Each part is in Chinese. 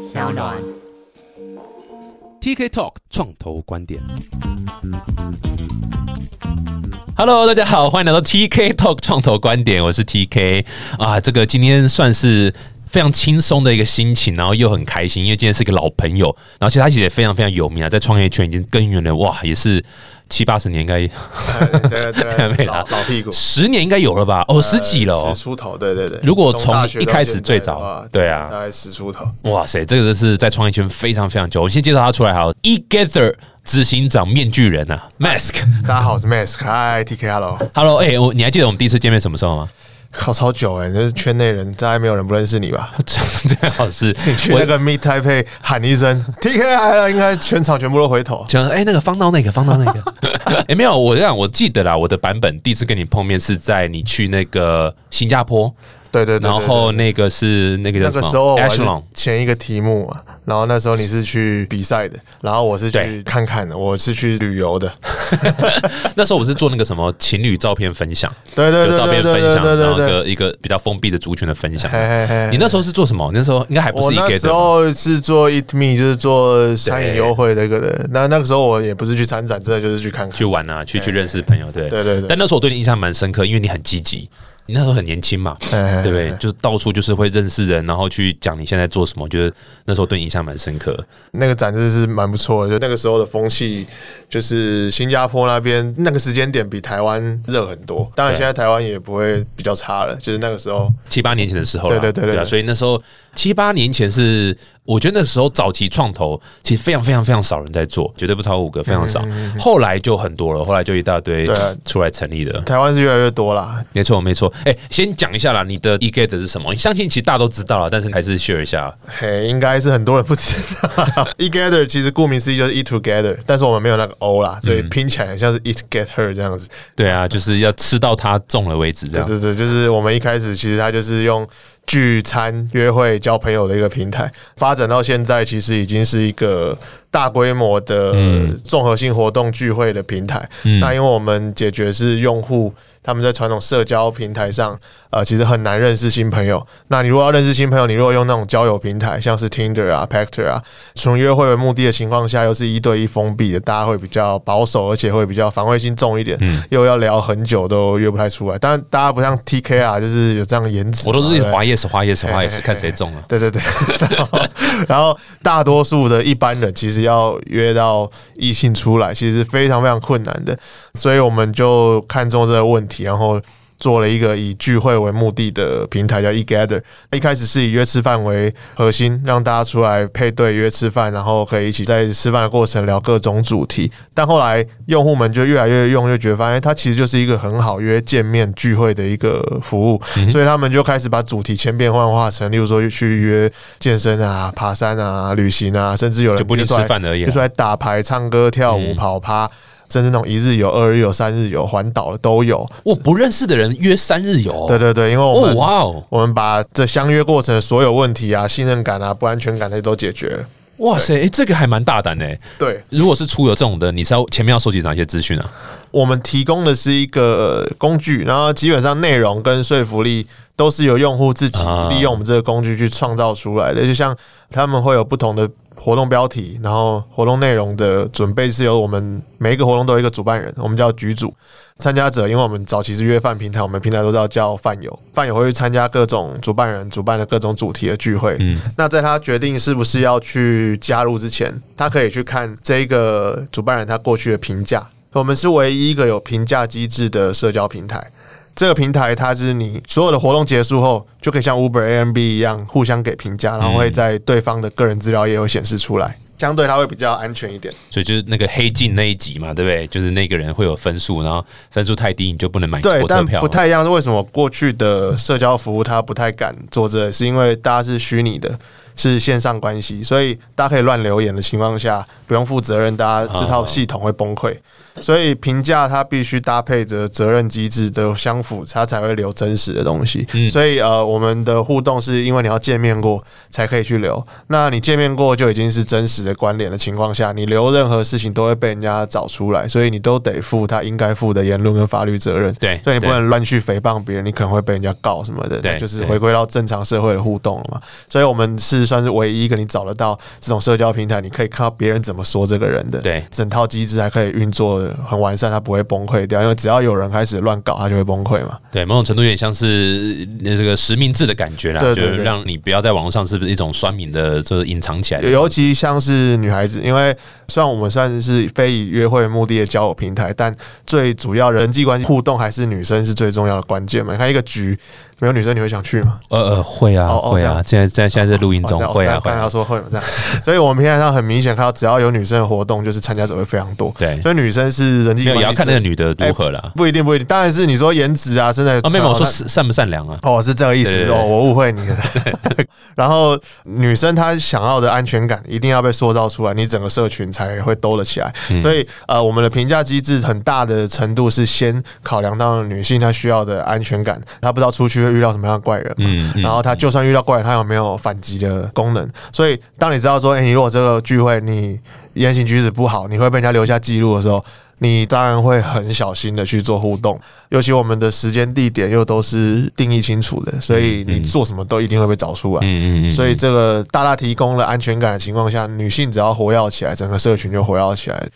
小暖。TK Talk 创投观点。Hello，大家好，欢迎来到 TK Talk 创投观点，我是 TK 啊。这个今天算是非常轻松的一个心情，然后又很开心，因为今天是一个老朋友，然后其实他其实也非常非常有名啊，在创业圈已经耕耘了，哇，也是七八十年，应该对对没对，啦 老老屁股，十年应该有了吧？哦，十几了哦十。出头，对对对。如果从一开始最早对啊大概十出头。哇塞，这个是在创业圈非常非常久。我先介绍他出来好了，eGather 执行长面具人啊，Mask。大家好，我是 Mask。Hi，TK，Hello。Hello，哎、我你还记得我们第一次见面什么时候吗？靠，超久哎，就是圈内人，大概没有人不认识你吧？最好是 去那个 Meet Taipei 喊一声 TK 来了，应该全场全部都回头。讲哎、那个方到那个方到那个，哎、没有，我这样我记得啦，我的版本第一次跟你碰面是在你去那个新加坡，对对对对然后那个是那个那个叫什么时候是前一个题目嘛，然后那时候你是去比赛的，然后我是去看看的，我是去旅游的。那时候我是做那个什么情侣照片分享，对对对有照片分享，然后一。个一个比较封闭的族群的分享。嘿嘿嘿你那时候是做什么？那时候应该还不是我那 eGather 时候是做 Eat Me，就是做餐饮优惠的一个人。那那个时候我也不是去参展，真的就是去看看。去玩啊，去去认识朋友，对对对对但那时候我对你印象蛮深刻，因为你很积极，你那时候很年轻嘛，哎对不对？就是到处就是会认识人，然后去讲你现在做什么，我觉得那时候对你印象蛮深刻。那个展真的是蛮不错的，就那个时候的风气，就是新加坡那边那个时间点比台湾热很多。当然，对现在台湾也不会比较差了，就是那个时候。七八年前的时候对对对对对所以那时候七八年前是，我觉得那时候早期创投其实非常非常非常少人在做，绝对不超过五个，非常少。后来就很多了，后来就一大堆出来成立的。台湾是越来越多啦，没错，没错。哎，先讲一下啦，你的 eGate 是什么？相信其实大家都知道了，但是还是 share 一下。嘿，应该是很多人不知道。Eat Gather 其实顾名思义就是 Eat Together，但是我们没有那个 O 啦，所以拼起来很像是 Eat Get Her 这样子。对啊，就是要吃到它中了为止，这样。对对对，就是我们一开始其实它就是用聚餐、约会、交朋友的一个平台，发展到现在其实已经是一个大规模的综合性活动聚会的平台。那因为我们解决是用户。他们在传统社交平台上，呃，其实很难认识新朋友。那你如果要认识新朋友，你如果用那种交友平台，像是 Tinder 啊、Pacter 啊，纯约会为目的的情况下，又是一对一封闭的，大家会比较保守，而且会比较防卫心重一点，又要聊很久都约不太出来。当然，大家不像 TK 啊，就是有这样的颜值嘛，我都是对不对滑滑 yes 滑 yes 看谁中了。对对对，然后然后大多数的一般人其实要约到异性出来，其实是非常非常困难的，所以我们就看中这个问题，然后。做了一个以聚会为目的的平台，叫 eGather。一开始是以约吃饭为核心，让大家出来配对约吃饭，然后可以一起在吃饭的过程聊各种主题。但后来用户们就越来越用，就觉得发现它其实就是一个很好约见面聚会的一个服务，所以他们就开始把主题千变万化成，例如说去约健身啊、爬山啊、旅行啊，甚至有人就不一定约出来吃饭而已啦就出来打牌、唱歌、跳舞、跑趴。甚至那种一日游、二日游、三日游、环岛的都有。我不认识的人约三日游，对对对，因为我哦们、哇哦，我们把这相约过程的所有问题啊、信任感啊、不安全感那些都解决了。哇塞，诶这个还蛮大胆的。诶对，如果是出游这种的，你是要前面要收集哪些资讯啊？我们提供的是一个呃工具，然后基本上内容跟说服力都是由用户自己啊利用我们这个工具去创造出来的。就像他们会有不同的活动标题，然后活动内容的准备是由我们每一个活动都有一个主办人，我们叫局主。参加者，因为我们早期是约饭平台，我们平台都知道叫饭友，饭友会去参加各种主办人主办的各种主题的聚会。嗯那在他决定是不是要去加入之前，他可以去看这个主办人他过去的评价。我们是唯一一个有评价机制的社交平台。这个平台它是你所有的活动结束后，就可以像 Uber、AMB 一样互相给评价，然后会在对方的个人资料也有显示出来，相对它会比较安全一点。所以就是那个黑镜那一集嘛，对不对？就是那个人会有分数，然后分数太低你就不能买火车票。不太一样。是为什么过去的社交服务它不太敢做这个？是因为大家是虚拟的，是线上关系，所以大家可以乱留言的情况下，不用负责任，大家这套系统会崩溃。所以评价它必须搭配着责任机制的相符，它才会留真实的东西。嗯所以呃，我们的互动是因为你要见面过才可以去留。那你见面过就已经是真实的关联的情况下，你留任何事情都会被人家找出来，所以你都得负他应该负的言论跟法律责任。对所以你不能乱去诽谤别人，你可能会被人家告什么的。对就是回归到正常社会的互动了嘛。所以我们是算是唯一一个你找得到这种社交平台，你可以看到别人怎么说这个人的。对，整套机制还可以运作很完善，它不会崩溃掉，因为只要有人开始乱搞，它就会崩溃嘛。对，某种程度有点像是那这个实名制的感觉啦，对让你不要在网络上是不是一种酸民的，就是隐藏起来的。尤其像是女孩子，因为虽然我们算是非以约会目的的交友平台，但最主要人际关系互动还是女生是最重要的关键嘛。你看一个局没有女生，你会想去吗？呃呃，会啊。会啊现在在现在在录音中哦会啊会啊刚才。说会嘛这样，所以我们平台上很明显看到，只要有女生的活动，就是参加者会非常多。对，所以女生是人际没有关系也要看那个女的如何啦。不一定不一定，当然是你说颜值啊，身材啊，没有，我说善善不善良啊。哦，是这个意思哦，我误会你了。然后女生她想要的安全感一定要被塑造出来，你整个社群才会兜了起来。嗯所以呃，我们的评价机制很大的程度是先考量到女性她需要的安全感，她不知道出去会遇到什么样的怪人嘛。嗯，嗯然后他就算遇到怪人，他有没有反击的功能？所以当你知道说，哎、你如果这个聚会你言行举止不好，你会被人家留下记录的时候，你当然会很小心的去做互动。尤其我们的时间地点又都是定义清楚的，所以你做什么都一定会被找出来。嗯嗯嗯，所以这个大大提供了安全感的情况下，女性只要活跃起来，整个社群就活跃起来。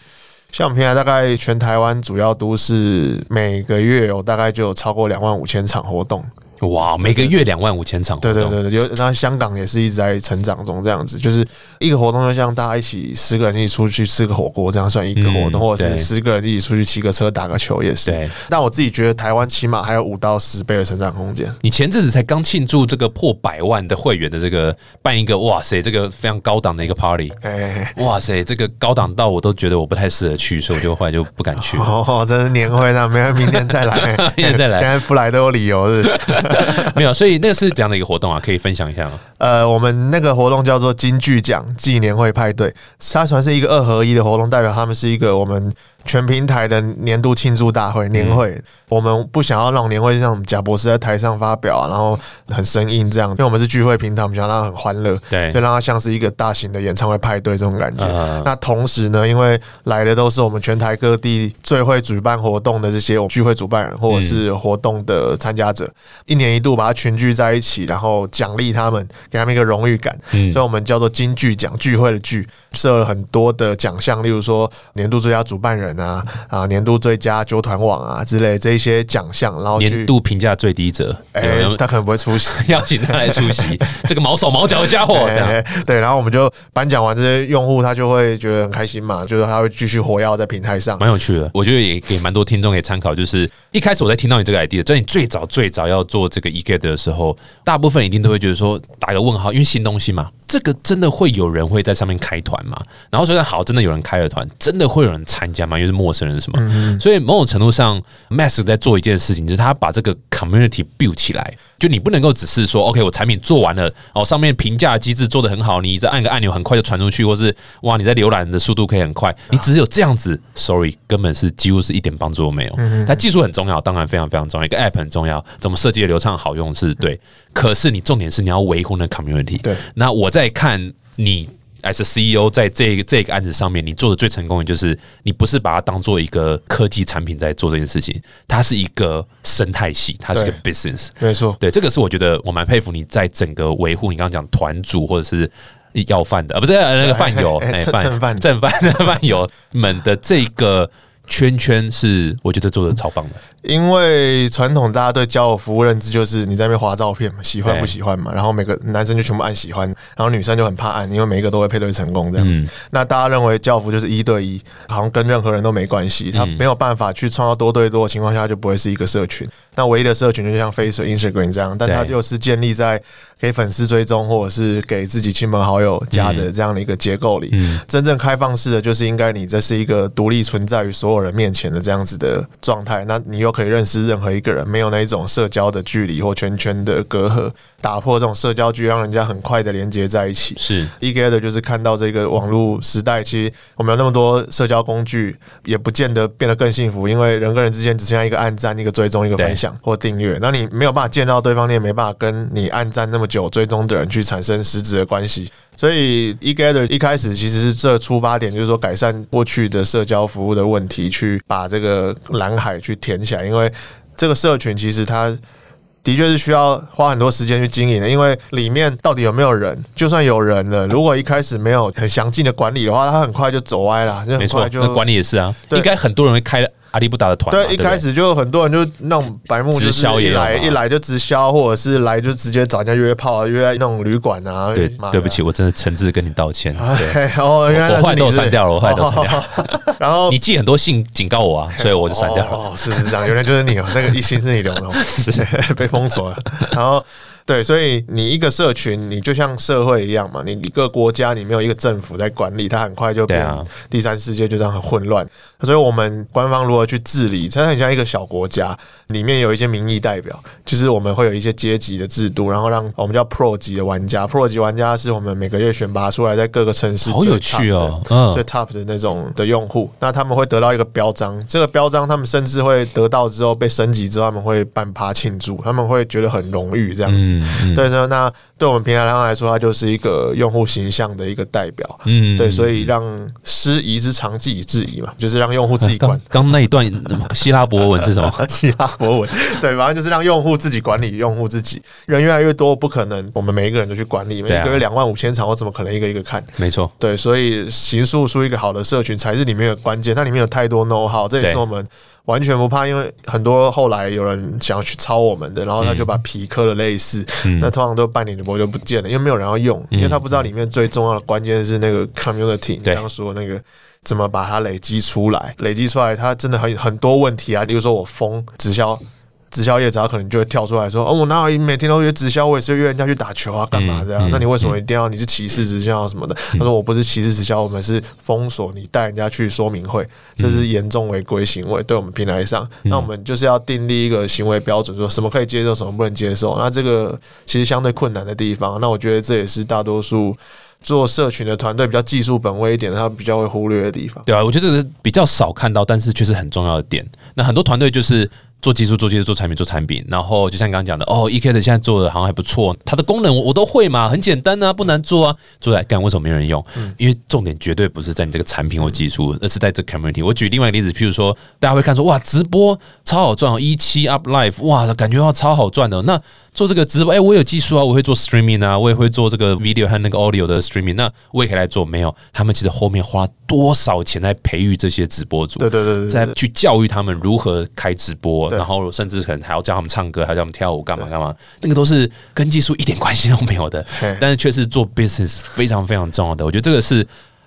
像我们平台大概全台湾主要都市每个月有大概就有超过两万五千场活动，哇，每个月两万五千场对对对对，有那香港也是一直在成长中，这样子就是一个活动，就像大家一起十个人一起出去吃个火锅，这样算一个活动，嗯或者是十个人一起出去骑个车打个球也是。对但我自己觉得台湾起码还有五到十倍的成长空间。你前阵子才刚庆祝这个破百万的会员的这个办一个，哇塞，这个非常高档的一个 party，哎、哇塞，这个高档到我都觉得我不太适合去，所以我就后来就不敢去了。哦，真是年会，那没有明天再来，明年再来 现在不来都有理由是是。没有，所以那个是这样的一个活动啊？可以分享一下吗？呃，我们那个活动叫做金句奖纪念会派对，它算是一个二合一的活动，代表他们是一个我们全平台的年度庆祝大会年会。我们不想要让年会像贾博士在台上发表啊，然后很生硬这样，因为我们是聚会平台，我们想让它很欢乐，对就让它像是一个大型的演唱会派对这种感觉。呃那同时呢，因为来的都是我们全台各地最会举办活动的这些聚会主办人或者是活动的参加者，一年一度把它群聚在一起，然后奖励他们，给他们一个荣誉感。嗯所以我们叫做金聚奖，聚会的聚，设了很多的奖项，例如说年度最佳主办人啊啊，年度最佳九团网啊之类这一些奖项，然后年度评价最低者，哎、他可能不会出席。邀请他来出席，这个毛手毛脚的家伙，对，然后我们就颁奖完这些用户，他就会觉得很开心嘛，就是他会继续活跃在平台上。蛮有趣的，我觉得也给蛮多听众可以参考。就是一开始我在听到你这个 idea，在你最早最早要做这个 e get 的时候，大部分一定都会觉得说打个问号，因为新东西嘛，这个真的会有人会在上面开团吗？然后虽然好，真的有人开了团，真的会有人参加吗？因为是陌生人什么，所以某种程度上，Mask 在做一件事情，就是他把这个 community build 起来。就你不能够只是说，OK，我产品做完了，哦，上面评价机制做得很好，你再按个按钮很快就传出去，或是哇，你在浏览的速度可以很快，你只有这样子，sorry，根本是几乎是一点帮助都没有。但技术很重要，当然非常非常重要，一个 app 很重要，怎么设计的流畅好用是对，可是你重点是你要维护那 community。对，那我在看你。As a CEO，在这个这个案子上面，你做的最成功的就是你不是把它当做一个科技产品在做这件事情，它是一个生态系，它是一个 business。没错，对，这个是我觉得我蛮佩服你在整个维护你刚刚讲团主或者是要饭的，啊，不是呃那个饭友，哎哎哎蹭蹭饭正饭的饭友们的这个圈圈是我觉得做的超棒的。因为传统大家对交友服务认知就是你在那边划照片嘛，喜欢不喜欢嘛，然后每个男生就全部按喜欢，然后女生就很怕按，因为每一个都会配对成功这样子。嗯那大家认为交友服就是一对一，好像跟任何人都没关系，他没有办法去创造多对多的情况下，就不会是一个社群。那唯一的社群就像 Facebook、Instagram 这样，但它就是建立在给粉丝追踪或者是给自己亲朋好友加的这样的一个结构里。嗯真正开放式的就是应该你这是一个独立存在于所有人面前的这样子的状态，那你又可以认识任何一个人，没有那一种社交的距离或圈圈的隔阂，打破这种社交距，让人家很快的连接在一起。是 e a t 就是看到这个网络时代，其实我们有那么多社交工具，也不见得变得更幸福，因为人跟人之间只剩下一个按赞、一个追踪、一个分享或订阅，那你没有办法见到对方，你也没办法跟你按赞那么久追踪的人去产生实质的关系。所以 e t 一开始其实是这出发点，就是说改善过去的社交服务的问题，去把这个蓝海去填起来，因为这个社群其实它。的确是需要花很多时间去经营的，因为里面到底有没有人，就算有人了，如果一开始没有很详尽的管理的话，他很快就走歪了，就没错很快，就那管理也是啊，应该很多人会开阿里不达的团嘛，对，一开始就很多人就那种白目，就是直销也一来一来就直销，或者是来就直接找人家约炮啊，约在那种旅馆啊。对对不起，我真的诚挚地跟你道歉。对，哎，哦，原来我后来都删掉了，我后来都删掉了。然后 你寄很多信警告我啊，所以我就删掉了。哦，是是这样，原来就是你哦，那个一心是你留的哦，是 被封锁了。然后对，所以你一个社群，你就像社会一样嘛，你一个国家，你没有一个政府在管理，它很快就变第三世界，就这样很混乱。所以我们官方如何去治理，它很像一个小国家，里面有一些民意代表，就是我们会有一些阶级的制度，然后让我们叫 Pro 级的玩家，Pro 级玩家是我们每个月选拔出来，在各个城市好有趣哦嗯最 top 的那种的用户，那他们会得到一个标章，这个标章他们甚至会得到之后被升级之后，他们会办趴庆祝，他们会觉得很荣誉这样子。嗯嗯对呢，那对我们平台上来说，它就是一个用户形象的一个代表。嗯对，所以让师夷之长技以制夷嘛，就是让用户自己管刚。刚那一段希腊博文是什么？希腊博文，对，反正就是让用户自己管理用户自己。人越来越多，不可能我们每一个人都去管理，每个月两万五千场，我怎么可能一个一个看？没错，对，所以形塑出一个好的社群才是里面的关键。它里面有太多 know how，这也是我们完全不怕，因为很多后来有人想要去抄我们的，然后他就把皮刻了类似，嗯那通常都半年多就不见了，因为没有人要用，因为他不知道里面最重要的关键是那个 community，刚刚说那个。怎么把它累积出来？累积出来，它真的很很多问题啊。比如说我封直销，直销业者他可能就会跳出来说：“哦，我哪有每天都约直销？我也是约人家去打球啊，干嘛的、啊？嗯那你为什么一定要你是歧视直销什么的？”他说：“我不是歧视直销，我们是封锁你带人家去说明会，这是严重违规行为，对我们平台上，那我们就是要订立一个行为标准，说什么可以接受，什么不能接受。那这个其实相对困难的地方，那我觉得这也是大多数。”做社群的团队比较技术本位一点，他比较会忽略的地方。对啊，我觉得这个是比较少看到，但是却是很重要的点。那很多团队就是做技术、做技术、做产品、做产品，然后就像刚刚讲的，哦，E K 的现在做的好像还不错，它的功能我我都会嘛，很简单啊，不难做啊，做来干，为什么没人用？因为重点绝对不是在你这个产品或技术，而是在这个 community。我举另外一个例子，譬如说，大家会看说，哇，直播超好赚哦，一期 up live，哇，感觉到超好赚的。那做这个直播，哎、我有技术啊，我会做 streaming 啊，我也会做这个 video 和那个 audio 的 streaming，那我也可以来做。没有，他们其实后面花多少钱来培育这些直播主？对对对对在，去教育他们如何开直播，然后甚至可能还要教他们唱歌，还要教他们跳舞，干嘛干嘛，那个都是跟技术一点关系都没有的，但是却是做 business 非常非常重要的。我觉得这个是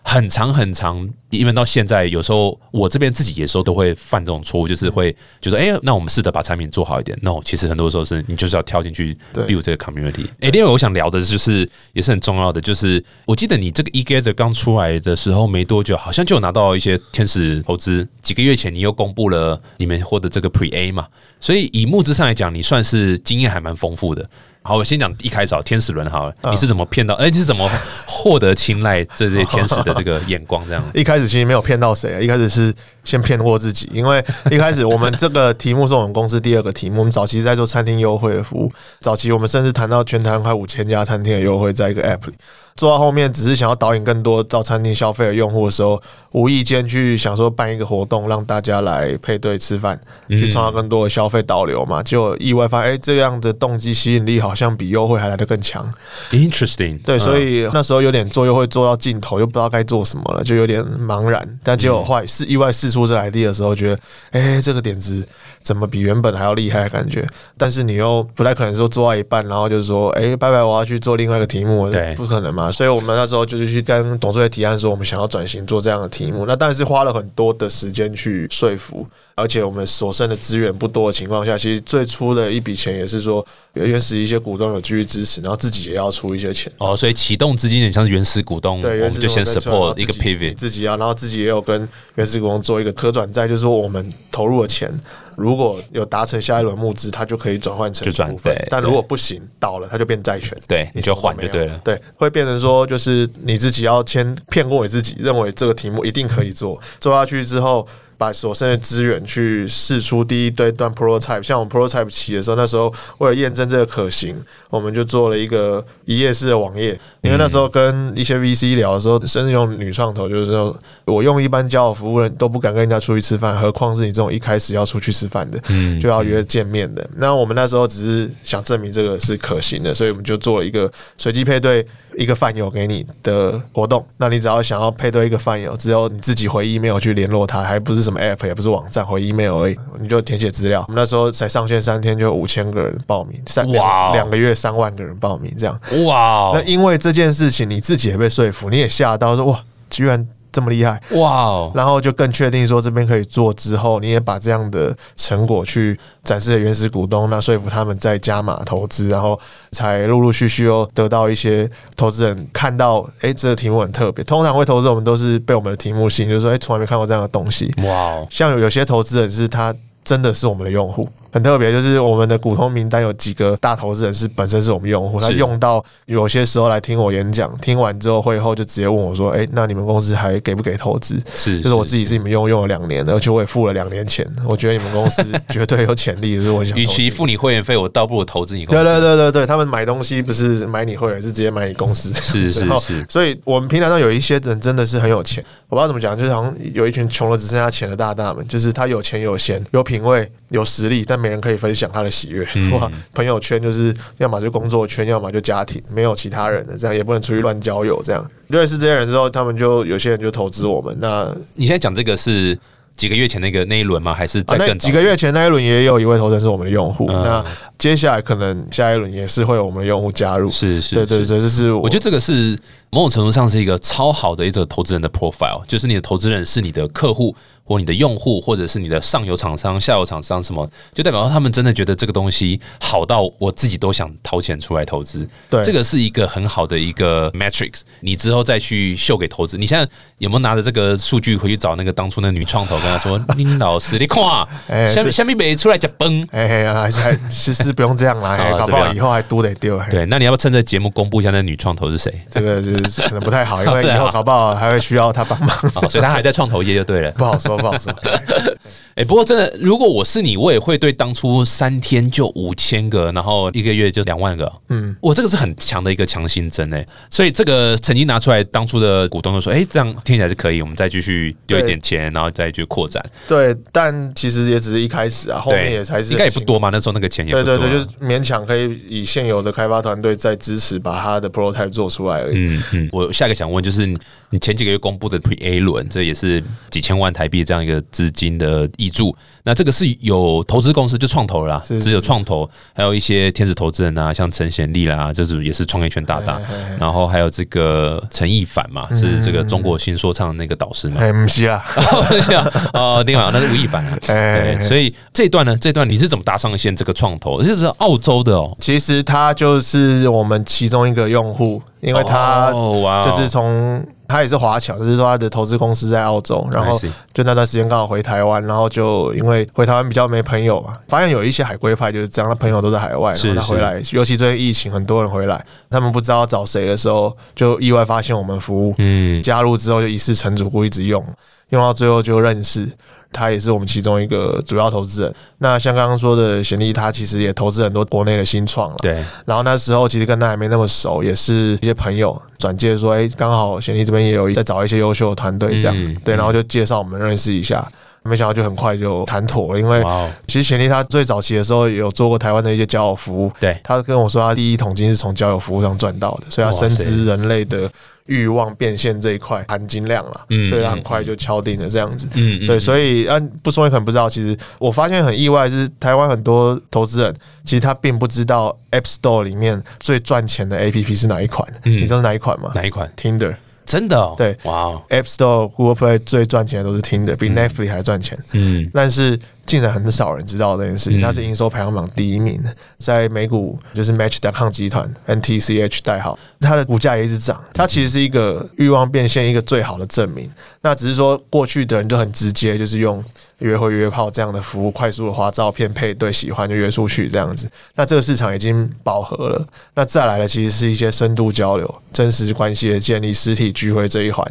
很长很长，因为到现在有时候我这边自己有时候都会犯这种错误，就是会觉得，哎、那我们试着把产品做好一点。no，其实很多时候是你就是要跳进去对 build 这个 community。哎、另外我想聊的就是也是很重要的，就是我记得你这个 eGather 刚出来的时候没多久，好像就有拿到一些天使投资。几个月前你又公布了你们获得这个 Pre A 嘛，所以以募资上来讲，你算是经验还蛮丰富的。好，我先讲一开始好天使轮好了，你是怎么骗到？哎、你是怎么获得青睐这些天使的这个眼光？这样 一开始其实没有骗到谁啊，一开始是先骗过自己，因为一开始我们这个题目是我们公司第二个题目，我们早期在做餐厅优惠的服务，早期我们甚至谈到全台湾快五千家餐厅的优惠，在一个 App 里。做到后面，只是想要导引更多到餐厅消费的用户的时候，无意间去想说办一个活动，让大家来配对吃饭，去创造更多的消费导流嘛。就意外发现，哎、这样的动机吸引力好像比优惠还来得更强。interesting，对，所以以那时候有点做优惠做到尽头，又不知道该做什么了，就有点茫然。但结果后来是意外事出这 idea 的时候，觉得哎、这个点子怎么比原本还要厉害的感觉？但是你又不太可能说做到一半，然后就是说，哎、拜拜，我要去做另外一个题目，对不可能嘛。所以我们那时候就是去跟董事会提案说，我们想要转型做这样的题目。那但是花了很多的时间去说服，而且我们所剩的资源不多的情况下，其实最初的一笔钱也是说，原始一些股东有继续支持，然后自己也要出一些钱。哦，所以启动资金有点像是原始股东，对，我们就先 support 一个 pivot。自己要，然后自己也有跟原始股东做一个可转债，就是说我们投入的钱，如果有达成下一轮募资，它就可以转换成股份对，但如果不行倒了，它就变债权。对，你就还就对了。对，会变成说，就是你自己要先骗过你自己，认为这个题目一定可以做，做下去之后，把所剩的资源去试出第一堆段 prototype。像我们 prototype 起的时候，那时候为了验证这个可行，我们就做了一个一页式的网页。因为那时候跟一些 VC 聊的时候，甚至用女创投，就是说我用一般交友服务人都不敢跟人家出去吃饭，何况是你这种一开始要出去吃吃饭的，嗯就要约见面的。那我们那时候只是想证明这个是可行的，所以我们就做了一个随机配对一个饭友给你的活动。那你只要想要配对一个饭友，只有你自己回 email 去联络他，还不是什么 app，也不是网站，回 email 而已，你就填写资料。我们那时候才上线三天，就五千个人报名，三哇哦两两个月三万个人报名，这样。哇哦那因为这件事情，你自己也被说服，你也吓到说哇，居然这么厉害。哇哦，然后就更确定说这边可以做之后，你也把这样的成果去展示给原始股东，那说服他们再加码投资，然后才陆陆续续又得到一些投资人看到，哎，这个题目很特别。通常会投资我们都是被我们的题目吸引，就是说，哎，从来没看过这样的东西。哇哦，像有有些投资人是他真的是我们的用户，很特别，就是我们的股东名单有几个大投资人是本身是我们用户，他用到有些时候来听我演讲，听完之后会后就直接问我说：“哎、那你们公司还给不给投资？”是就是我自己是你们用用了两年，而且我也付了两年钱，我觉得你们公司 绝对有潜力，就是我想。与其付你会员费，我倒不如投资你公对司。对对对对，他们买东西不是买你会员，是直接买你公司。是是 是所以我们平台上有一些人真的是很有钱，我不知道怎么讲，就是好像有一群穷的只剩下钱的大大们，就是他有钱有闲有品味有实力，但没人可以分享他的喜悦。嗯 哇，朋友圈就是要么就工作圈，要么就家庭，没有其他人的，这样也不能出去乱交友。这样认识这些人之后，他们就有些人就投资我们。那你现在讲这个是几个月前那个那一轮吗？还是在更早几个月前那一轮也有一位投资人是我们的用户，嗯那接下来可能下一轮也是会有我们的用户加入。是是，是对对对，这是我觉得这个是某种程度上是一个超好的一个投资人的 profile，就是你的投资人是你的客户或你的用户，或者是你的上游厂商、下游厂商什么，就代表说他们真的觉得这个东西好到我自己都想掏钱出来投资。对这个是一个很好的一个 metrics，你之后再去秀给投资。你现在有没有拿着这个数据回去找那个当初那女创投，跟他说：“林老师，你看啊，哎是下面下面没出来就崩。”哎哎，还是还其实不用这样啦，哎搞不好以后还都得丢。嘿对，那你要不要趁这节目公布一下那女创投是谁？这个是可能不太好，因为 以后搞不好还会需要他帮忙，哦所以他还在创投业就对了。不好说，不好说。哎、不过真的，如果我是你，我也会对当初三天就五千个，然后一个月就两万个，嗯，我这个是很强的一个强心针哎、所以这个曾经拿出来，当初的股东就说，哎、这样听起来是可以，我们再继续丢一点钱，然后再去扩展，对，但其实也只是一开始啊，后面也才是应该也不多嘛，那时候那个钱也不多。啊、对对对，就是勉强可以以现有的开发团队再支持把他的 prototype 做出来而已。嗯嗯，我下一个想问就是，你前几个月公布的 Pre A 轮，这也是几千万台币这样一个资金的益助，那这个是有投资公司就创投了啦，是只有创投，还有一些天使投资人啊，像陈贤利啦，就是也是创业圈大大，然后还有这个陈亦凡嘛，是这个中国新说唱的那个导师嘛。哎，不是啊，哦，另外那是吴亦凡啊，哎对，所以这一段呢，这段你是怎么搭上线这个创投？这是澳洲的哦，其实他就是我们其中一个用户，因为他就是从他也是华侨，就是说他的投资公司在澳洲，然后就那段时间刚好回台湾，然后就因为回台湾比较没朋友嘛，发现有一些海归派就是这样，他朋友都在海外，是然后他回来，尤其最近疫情，很多人回来，他们不知道找谁的时候，就意外发现我们服务，嗯，加入之后就一试成主顾，一直用，用到最后就认识。他也是我们其中一个主要投资人。那像刚刚说的贤弟，他其实也投资很多国内的新创了。对，然后那时候其实跟他还没那么熟，也是一些朋友转介说，哎，刚好贤弟这边也有在找一些优秀的团队，这样、嗯对，然后就介绍我们认识一下。没想到就很快就谈妥了，因为其实贤利他最早期的时候有做过台湾的一些交友服务，对，他跟我说他第一桶金是从交友服务上赚到的，所以他深知人类的欲望变现这一块含金量啦，嗯所以他很快就敲定了这样子。对，所以啊，不说也可能不知道，其实我发现很意外是台湾很多投资人其实他并不知道 App Store 里面最赚钱的 APP 是哪一款，嗯你知道是哪一款吗哪一款？？Tinder。真的哦，对哇哦，App Store、Google Play 最赚钱的都是 Tinder，比 Netflix 还赚钱。嗯，但是竟然很少人知道这件事情，嗯它是营收排行榜第一名，在美股就是 Match.com 集团 NTCH 代号，它的股价也一直涨。它其实是一个欲望变现一个最好的证明。那只是说过去的人就很直接，就是用约会约炮这样的服务，快速的划照片配对，喜欢就约出去这样子。那这个市场已经饱和了。那再来的其实是一些深度交流、真实关系的建立、实体聚会这一环，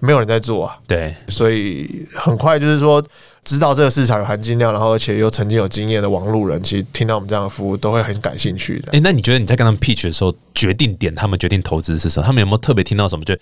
没有人在做啊。对，所以很快就是说，知道这个市场有含金量，然后而且又曾经有经验的网路人，其实听到我们这样的服务都会很感兴趣的。哎、那你觉得你在跟他们 pitch 的时候，决定点他们决定投资是什么？他们有没有特别听到什么？就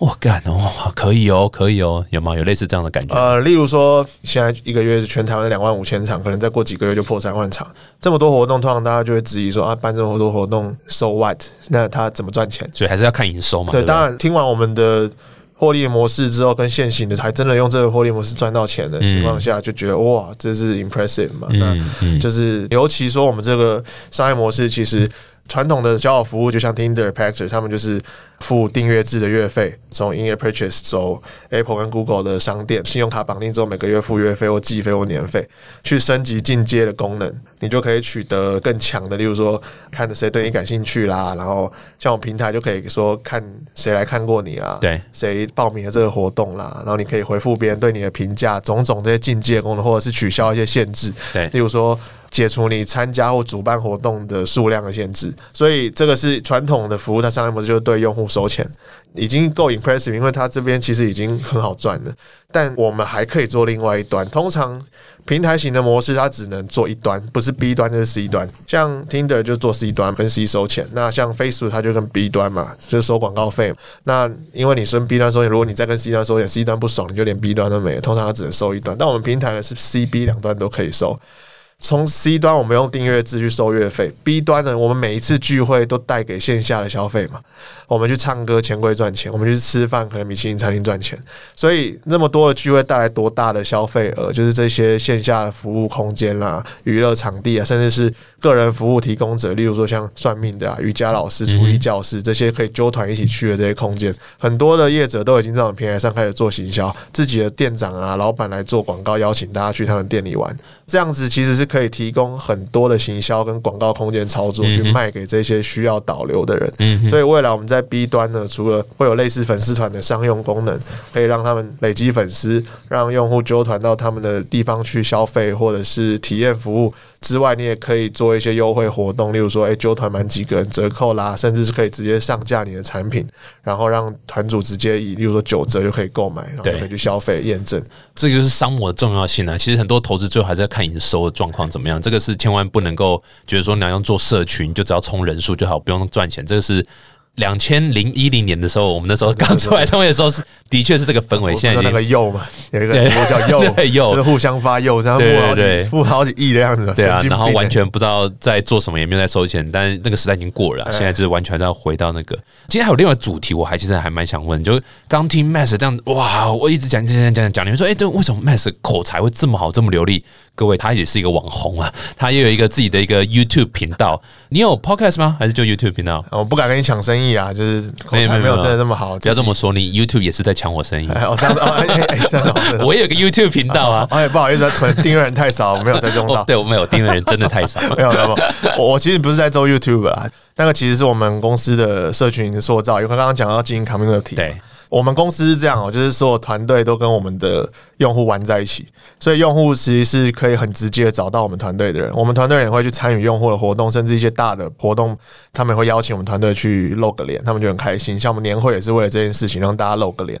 我干哦，可以哦，可以哦，有吗？有类似这样的感觉？呃，例如说，现在一个月是全台湾两万五千场，可能再过几个月就破三万场，这么多活动，通常大家就会质疑说啊，办这么多活动，so what？那他怎么赚钱？所以还是要看营收嘛。对，不当然，听完我们的获利模式之后，跟现行的还真的用这个获利模式赚到钱的情况下，就觉得哇，这是 impressive 嘛？那就是尤其说我们这个商业模式，其实传统的交友服务，就像 Tinder、Paxer，他们就是付订阅制的月费，从 in-app purchase 走 Apple 跟 Google 的商店，信用卡绑定之后，每个月付月费或季费或年费，去升级进阶的功能，你就可以取得更强的，例如说看谁对你感兴趣啦，然后像我平台就可以说看谁来看过你啦，对，谁报名了这个活动啦，然后你可以回复别人对你的评价，种种这些进阶功能，或者是取消一些限制，对。例如说解除你参加或主办活动的数量的限制，所以这个是传统的服务，它商业模式就是对用户收钱，已经够 impressive，因为它这边其实已经很好赚了，但我们还可以做另外一端，通常。平台型的模式，它只能做一端，不是 B 端就是 C 端。像 Tinder 就做 C 端，跟 C 收钱。那像 Facebook 它就跟 B 端嘛，就是收广告费。那因为你跟 B 端收钱，如果你再跟 C 端收钱，C 端不爽，你就连 B 端都没了。通常它只能收一端。但我们平台呢是 C、B 两端都可以收。从 C 端我们用订阅制去收月费，B 端呢，我们每一次聚会都带给线下的消费嘛。我们去唱歌，钱柜赚钱；我们去吃饭，可能米其林餐厅赚钱。所以那么多的聚会带来多大的消费额？就是这些线下的服务空间啦、娱乐场地啊，甚至是个人服务提供者，例如说像算命的啊、瑜伽老师、厨艺教师这些可以揪团一起去的这些空间，很多的业者都已经在我们平台上开始做行销，自己的店长啊、老板来做广告，邀请大家去他们店里玩。这样子其实是可以提供很多的行销跟广告空间操作，去卖给这些需要导流的人。嗯所以未来我们在 B 端呢，除了会有类似粉丝团的商用功能，可以让他们累积粉丝，让用户揪团到他们的地方去消费或者是体验服务之外，你也可以做一些优惠活动，例如说，诶，揪团满几个人折扣啦，甚至是可以直接上架你的产品，然后让团主直接以例如说九折就可以购买，然后可以去消费验证。这个就是商模的重要性啊。其实很多投资最后还是要看营收的状况怎么样，这个是千万不能够觉得说你要用做社群，就只要冲人数就好，不用赚钱。这个是两千零一零年的时候，我们那时候刚出来创业的时候是的确是这个氛围，现在已经 个柚嘛，有一个 对服务叫柚，对柚就是互相发柚，这样付好对对对几付好几亿的样子，对啊然后完全不知道在做什么，也没有在收钱，但是那个时代已经过了现在就是完全要回到那个。今天还有另外主题，我还其实还蛮想问，就刚听 Mass 这样，哇，我一直讲讲讲讲讲，你们说，哎，这为什么 Mass 口才会这么好，这么流利？各位，他也是一个网红啊，他也有一个自己的一个 YouTube 频道。你有 Podcast 吗？还是就 YouTube 频道？我不敢跟你抢生意啊，就是口没有没有没有才没有真的这么好，不要这么自说，你 YouTube 也是在抢我生意己。。哎，哦这样子，哦哎哎哎，真的。我也有个 YouTube 频道啊，哎，不好意思，囤订阅人太少，没有在用到。哦对我没有订阅人真的太少。没 有没有，没有我我其实不是在做 YouTube 啊，那个其实是我们公司的社群塑造，因为刚刚讲到经营 community，对，我们公司是这样哦，就是所有团队都跟我们的用户玩在一起，所以用户其实是可以很直接的找到我们团队的人。我们团队也会去参与用户的活动，甚至一些大的活动，他们会邀请我们团队去露个脸，他们就很开心。像我们年会也是为了这件事情让大家露个脸，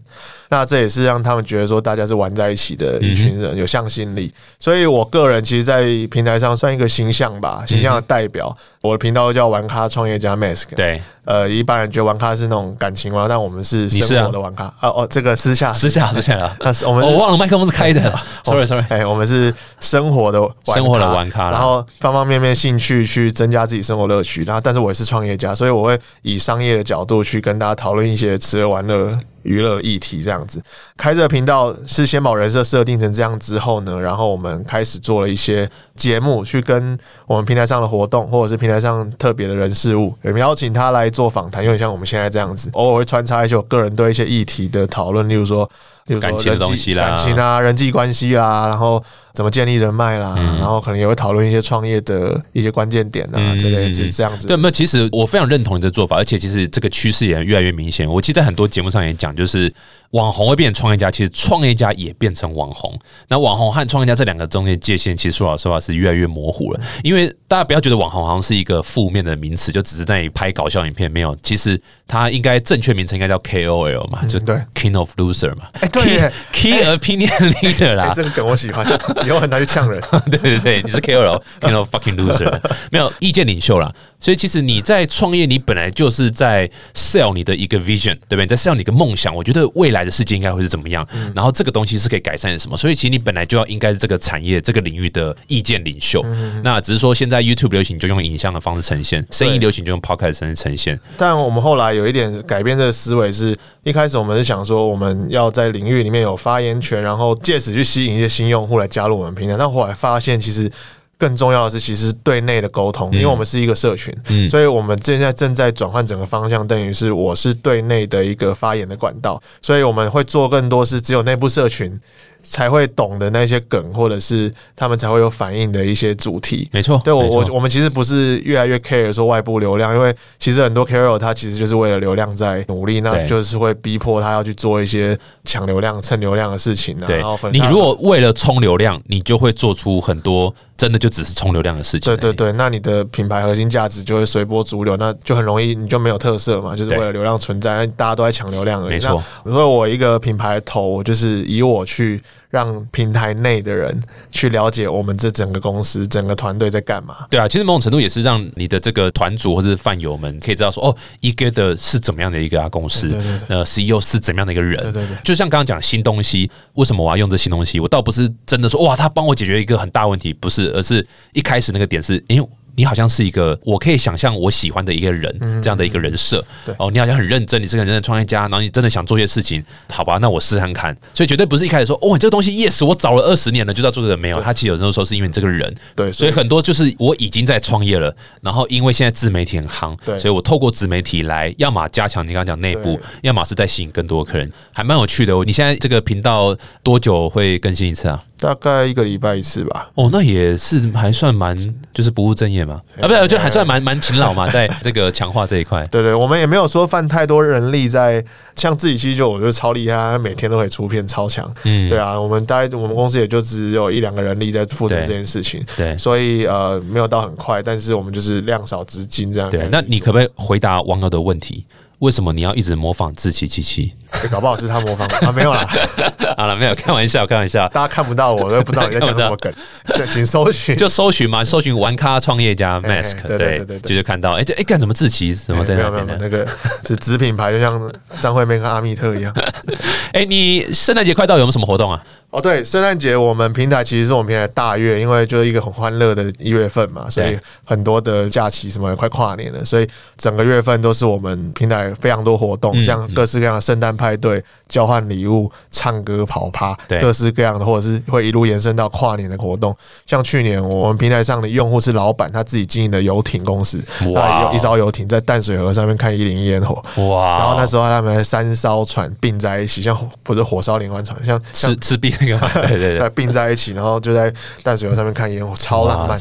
那这也是让他们觉得说大家是玩在一起的一群人，有向心力。所以我个人其实，在平台上算一个形象吧，形象的代表。我的频道叫玩咖创业家 Mask，对，呃，一般人觉得玩咖是那种感情玩，但我们是生活的玩咖。哦哦，这个私下私下私下啊。那是我们是我忘了麦克风是开的，sorry sorry。哎，我们是生活的玩咖生活的玩咖然后方方面面兴趣去增加自己生活乐趣。然后，但是我也是创业家，所以我会以商业的角度去跟大家讨论一些吃喝玩乐。娱乐议题这样子，开这个频道是先把人设设定成这样之后呢，然后我们开始做了一些节目，去跟我们平台上的活动或者是平台上特别的人事物，我们邀请他来做访谈，有点像我们现在这样子，偶尔会穿插一些我个人对一些议题的讨论，例如说。例如说感情的人际东西啦感情啊，人际关系啦，然后怎么建立人脉啦，嗯然后可能也会讨论一些创业的一些关键点啊嗯之类，是这样子。对，没有，其实我非常认同你的做法，而且其实这个趋势也越来越明显。我其实在很多节目上也讲，就是网红会变成创业家，其实创业家也变成网红。那网红和创业家这两个中间界限，其实说老实话是越来越模糊了。因为大家不要觉得网红好像是一个负面的名词，就只是在拍搞笑影片，没有，其实它应该正确名称应该叫 KOL 嘛，就嗯 对 King of Loser 嘛，哎对 Key Opinion Leader 哎、啦，这个梗我喜欢，以后很难去呛人。对对对，你是 KOL，King of fucking loser，没有意见领袖啦。所以其实你在创业，你本来就是在 sell 你的一个 vision，对不对？在 sell 你的梦想。我觉得未来的世界应该会是怎么样？然后这个东西是可以改善什么？所以其实你本来就要应该是这个产业、这个领域的意见领袖。那只是说现在 YouTube 流行就用影像的方式呈现，声音流行就用 Podcast 方式呈现。但我们后来有一点改变这个思维，是一开始我们是想说我们要在领域里面有发言权，然后借此去吸引一些新用户来加入我们平台。但后来发现其实。更重要的是，其实对内的沟通，因为我们是一个社群，嗯所以我们现在正在转换整个方向，等于是我是对内的一个发言的管道，所以我们会做更多是只有内部社群。才会懂的那些梗，或者是他们才会有反应的一些主题。没错，对我我我们其实不是越来越 care 说外部流量，因为其实很多 KOL 他其实就是为了流量在努力，那就是会逼迫他要去做一些抢流量、蹭流量的事情。对，你如果为了冲流量，你就会做出很多真的就只是冲流量的事情。对对对，那你的品牌核心价值就会随波逐流，那就很容易你就没有特色嘛，就是为了流量存在，大家都在抢流量而已。没错，如果我一个品牌头，我就是以我去。让平台内的人去了解我们这整个公司、整个团队在干嘛？对啊，其实某种程度也是让你的这个团主或者饭友们可以知道说，哦，E G 的是怎么样的一个公司，呃，CEO 是怎么样的一个人。对对对，就像刚刚讲新东西，为什么我要用这新东西？我倒不是真的说，哇，他帮我解决一个很大问题，不是，而是一开始那个点是，因为。你好像是一个我可以想象我喜欢的一个人，这样的一个人设。哦，你好像很认真，你是个认真创业家，然后你真的想做些事情，好吧？那我试看看。所以绝对不是一开始说，哦，你这个东西 yes，我找了二十年了，就要做这个没有。他其实有时候说是因为你这个人。对，所以很多就是我已经在创业了，然后因为现在自媒体很夯，所以我透过自媒体来，要么加强你刚刚讲内部，要么是在吸引更多客人，还蛮有趣的。你现在这个频道多久会更新一次啊？大概一个礼拜一次吧。哦，那也是还算蛮，就是不务正业嘛。啊，不是，就还算蛮蛮勤劳嘛，在这个强化这一块。对对，我们也没有说犯太多人力在，像自己其实就我觉得超厉害，每天都可以出片超强。嗯，对啊，我们大概我们公司也就只有一两个人力在负责这件事情。对，所以呃，没有到很快，但是我们就是量少资金这样。对，那你可不可以回答网友的问题？为什么你要一直模仿自欺欺欺？搞不好是他模仿啊，没有啦，好了，没有，开玩笑，开玩笑，大家看不到我，都不知道你在讲什么梗，请搜寻，就搜寻嘛，搜寻玩咖创业家 mask，对对对对，就看到，哎，这哎干什么自欺？什么在那边？那个是子品牌，就像张惠妹跟阿密特一样。哎，你圣诞节快到，有没有什么活动啊？哦，对，圣诞节我们平台其实是我们平台大月，因为就是一个很欢乐的一月份嘛，所以很多的假期什么快跨年了，所以整个月份都是我们平台非常多活动，像各式各样的圣诞派对、交换礼物、唱歌跑趴，各式各样的，或者是会一路延伸到跨年的活动。像去年我们平台上的用户是老板他自己经营的游艇公司，哇，有一艘游艇在淡水河上面看一零一烟火，哇，然后那时候他们三艘船并在一起，像不是火烧连环船，像吃吃冰。对对对，并在一起，然后就在淡水河上面看烟火，超浪漫。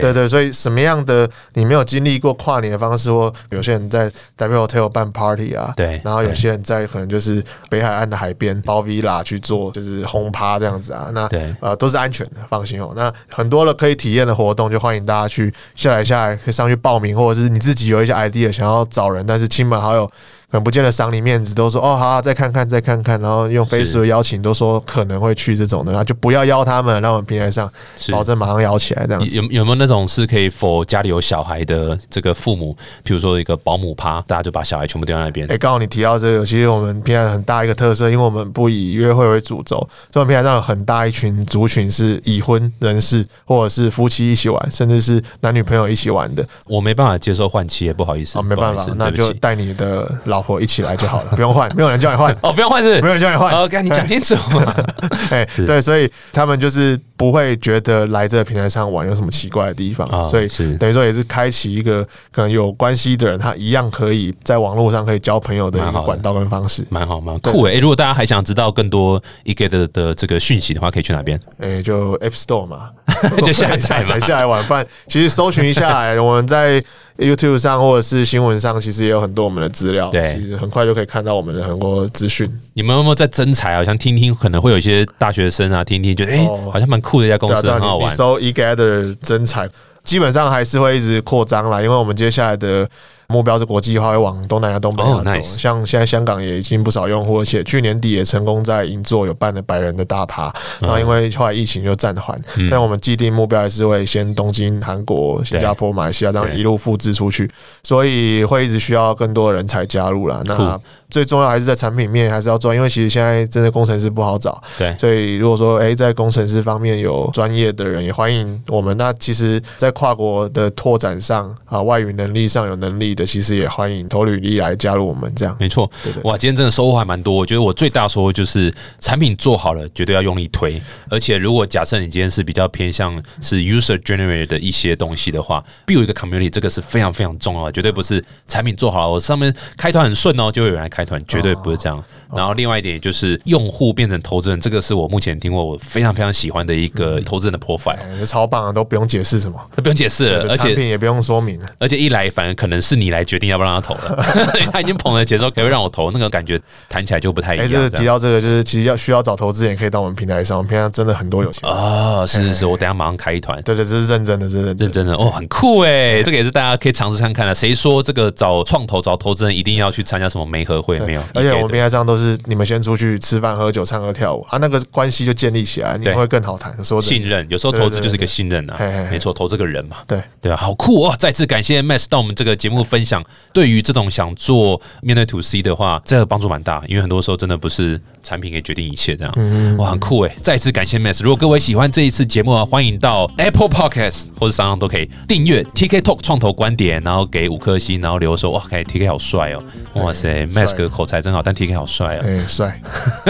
对对，所以什么样的你没有经历过跨年的方式，或有些人在 W Hotel 办 party 啊，对，然后有些人在可能就是北海岸的海边包 villa 去做，就是轰趴这样子啊，那对呃都是安全的，放心哦。那很多的可以体验的活动，就欢迎大家去下来下来可以上去报名，或者是你自己有一些 idea 想要找人，但是亲朋好友。很不见得赏你面子，都说哦好，再看看再看看，然后用 Facebook 邀请，都说可能会去这种的，然后就不要邀他们，让我们平台上保证马上邀起来这样。有有没有那种是可以否家里有小孩的这个父母，比如说一个保姆趴，大家就把小孩全部丢在那边？哎，刚好你提到这个，其实我们平台很大一个特色，因为我们不以约会为主轴，所以平台上有很大一群族群是已婚人士，或者是夫妻一起玩，甚至是男女朋友一起玩的。我没办法接受换妻，不好意思，哦，没办法，那就带你的老婆一起来就好了。不用换，没有人叫你换哦，不用换是，没有人叫你换。OK，你讲清楚嘛。哎，对，所以他们就是不会觉得来这个平台上玩有什么奇怪的地方，所以等于说也是开启一个可能有关系的人，他一样可以在网络上可以交朋友的一个管道跟方式，蛮好蛮酷诶。如果大家还想知道更多 e g 的的这个讯息的话，可以去哪边？哎，就 App Store 嘛，就下载才下来玩。不然其实搜寻一下，我们在。YouTube 上或者是新闻上，其实也有很多我们的资料，对，其实很快就可以看到我们的很多资讯。你们有没有在征才好像听听，可能会有一些大学生啊，听听觉得哎，好像蛮酷的一家公司，很好玩。搜 eGather 征才，基本上还是会一直扩张啦，因为我们接下来的目标是国际化，会往东南亚、东北亚哦走。nice 像现在香港也已经不少用户，而且去年底也成功在银座有办了百人的大趴。然后因为后来疫情就暂缓，嗯但我们既定目标还是会先东京、韩国、新加坡、马来西亚这样一路复制出去，所以会一直需要更多的人才加入啦。那酷最重要还是在产品面还是要做，因为其实现在真的工程师不好找，对所以如果说哎、在工程师方面有专业的人，也欢迎我们。那其实，在跨国的拓展上啊，外语能力上有能力的，其实也欢迎投履历来加入我们这样。没错对对，哇，今天真的收获还蛮多。我觉得我最大收获就是产品做好了，绝对要用力推。而且如果假设你今天是比较偏向是 user generated 的一些东西的话，build 一个 community 这个是非常非常重要的，绝对不是产品做好了，我上面开团很顺哦，就会有人来开团，绝对不是这样。然后另外一点就是用户变成投资人，这个是我目前听过我非常非常喜欢的一个投资人的 profile，哎这超棒啊，都不用解释什么，都不用解释了，而且产品也不用说明了。而且一来反而可能是你来决定要不要让他投了，他已经捧了节奏，可不可以让我投？那个感觉谈起来就不太一哎、样。这个提到这个，就是其实要需要找投资人，也可以到我们平台上，我们平台上真的很多有钱啊。哦，是是是，我等一下马上开一团。对对，这是认真的，这是认真的。认真的哦，很酷哎！这个也是大家可以尝试看看的。谁说这个找创投、找投资人一定要去参加什么媒合会？没有，而且我们平台上都是你们先出去吃饭、喝酒、唱歌、跳舞啊，那个关系就建立起来，你对们会更好谈。说信任，有时候投资就是一个信任啊没错，投这个人嘛。对，对啊，好酷哦！再次感谢 Max 到我们这个节目分享，对于这种想做面对 to C 的话，这个帮助蛮大，因为很多时候真的不是产品可以决定一切这样。嗯哇，很酷哎！再次感谢 Max。如果各位喜欢这一次节目啊，欢迎到 Apple Podcast 或者商上都可以订阅 TK Talk 创投观点，然后给五颗星，然后留说哇，看 TK 好帅哦，哇塞帅，Max 的口才真好，但 TK 好帅哦。哎，帅，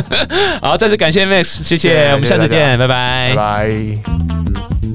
好，再次感谢 Max，谢谢，我们下次见，拜拜拜拜。